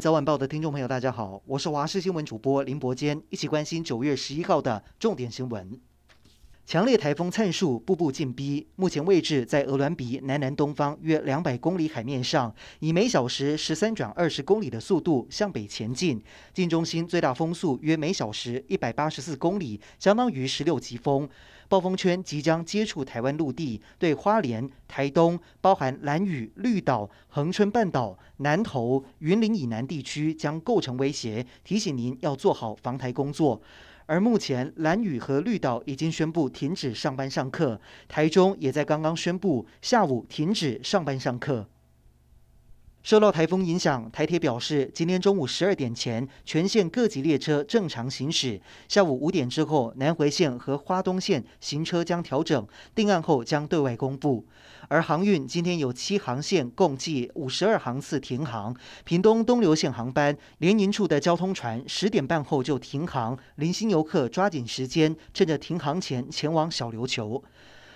早晚报的听众朋友，大家好，我是华视新闻主播林伯坚，一起关心九月十一号的重点新闻。强烈台风灿树步步进逼，目前位置在鹅銮鼻南南东方约两百公里海面上，以每小时十三转二十公里的速度向北前进。近中心最大风速约每小时一百八十四公里，相当于十六级风。暴风圈即将接触台湾陆地，对花莲、台东、包含兰屿、绿岛、恒春半岛、南投、云林以南地区将构成威胁，提醒您要做好防台工作。而目前，蓝雨和绿岛已经宣布停止上班上课，台中也在刚刚宣布下午停止上班上课。受到台风影响，台铁表示，今天中午十二点前，全线各级列车正常行驶。下午五点之后，南回线和花东线行车将调整，定案后将对外公布。而航运今天有七航线，共计五十二航次停航。屏东东流线航班联营处的交通船十点半后就停航，零星游客抓紧时间，趁着停航前前往小琉球。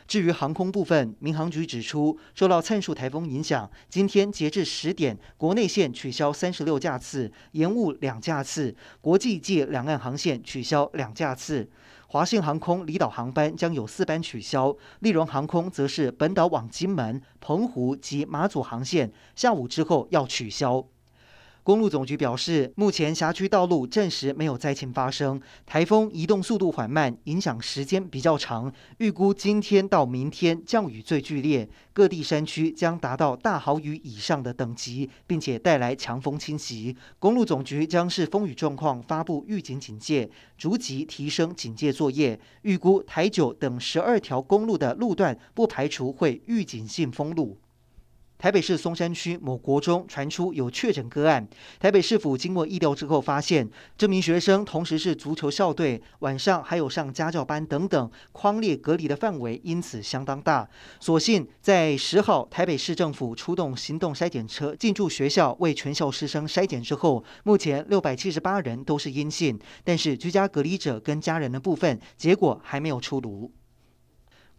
至于航空部分，民航局指出，受到灿树台风影响，今天截至十点，国内线取消三十六架次，延误两架次；国际暨两岸航线取消两架次。华信航空离岛航班将有四班取消，立荣航空则是本岛往金门、澎湖及马祖航线，下午之后要取消。公路总局表示，目前辖区道路暂时没有灾情发生，台风移动速度缓慢，影响时间比较长。预估今天到明天降雨最剧烈，各地山区将达到大豪雨以上的等级，并且带来强风侵袭。公路总局将视风雨状况发布预警警戒，逐级提升警戒作业。预估台九等十二条公路的路段，不排除会预警性封路。台北市松山区某国中传出有确诊个案，台北市府经过疫调之后发现，这名学生同时是足球校队，晚上还有上家教班等等，匡列隔离的范围因此相当大。所幸在十号，台北市政府出动行动筛检车进驻学校，为全校师生筛检之后，目前六百七十八人都是阴性，但是居家隔离者跟家人的部分结果还没有出炉。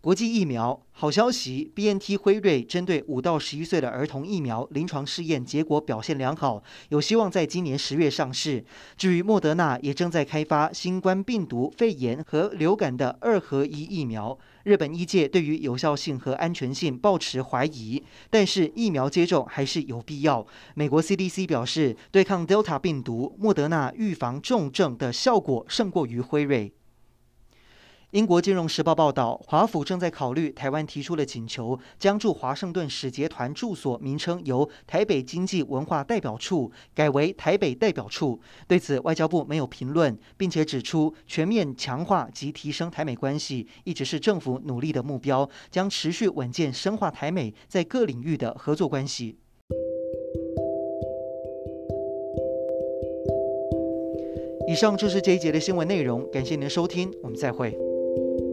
国际疫苗好消息，BNT 辉瑞针对五到十一岁的儿童疫苗临床试验结果表现良好，有希望在今年十月上市。至于莫德纳也正在开发新冠病毒、肺炎和流感的二合一疫苗。日本医界对于有效性和安全性抱持怀疑，但是疫苗接种还是有必要。美国 CDC 表示，对抗 Delta 病毒，莫德纳预防重症的效果胜过于辉瑞。英国金融时报报道，华府正在考虑台湾提出的请求，将驻华盛顿使节团住所名称由台北经济文化代表处改为台北代表处。对此，外交部没有评论，并且指出，全面强化及提升台美关系一直是政府努力的目标，将持续稳健深化台美在各领域的合作关系。以上就是这一节的新闻内容，感谢您的收听，我们再会。thank you.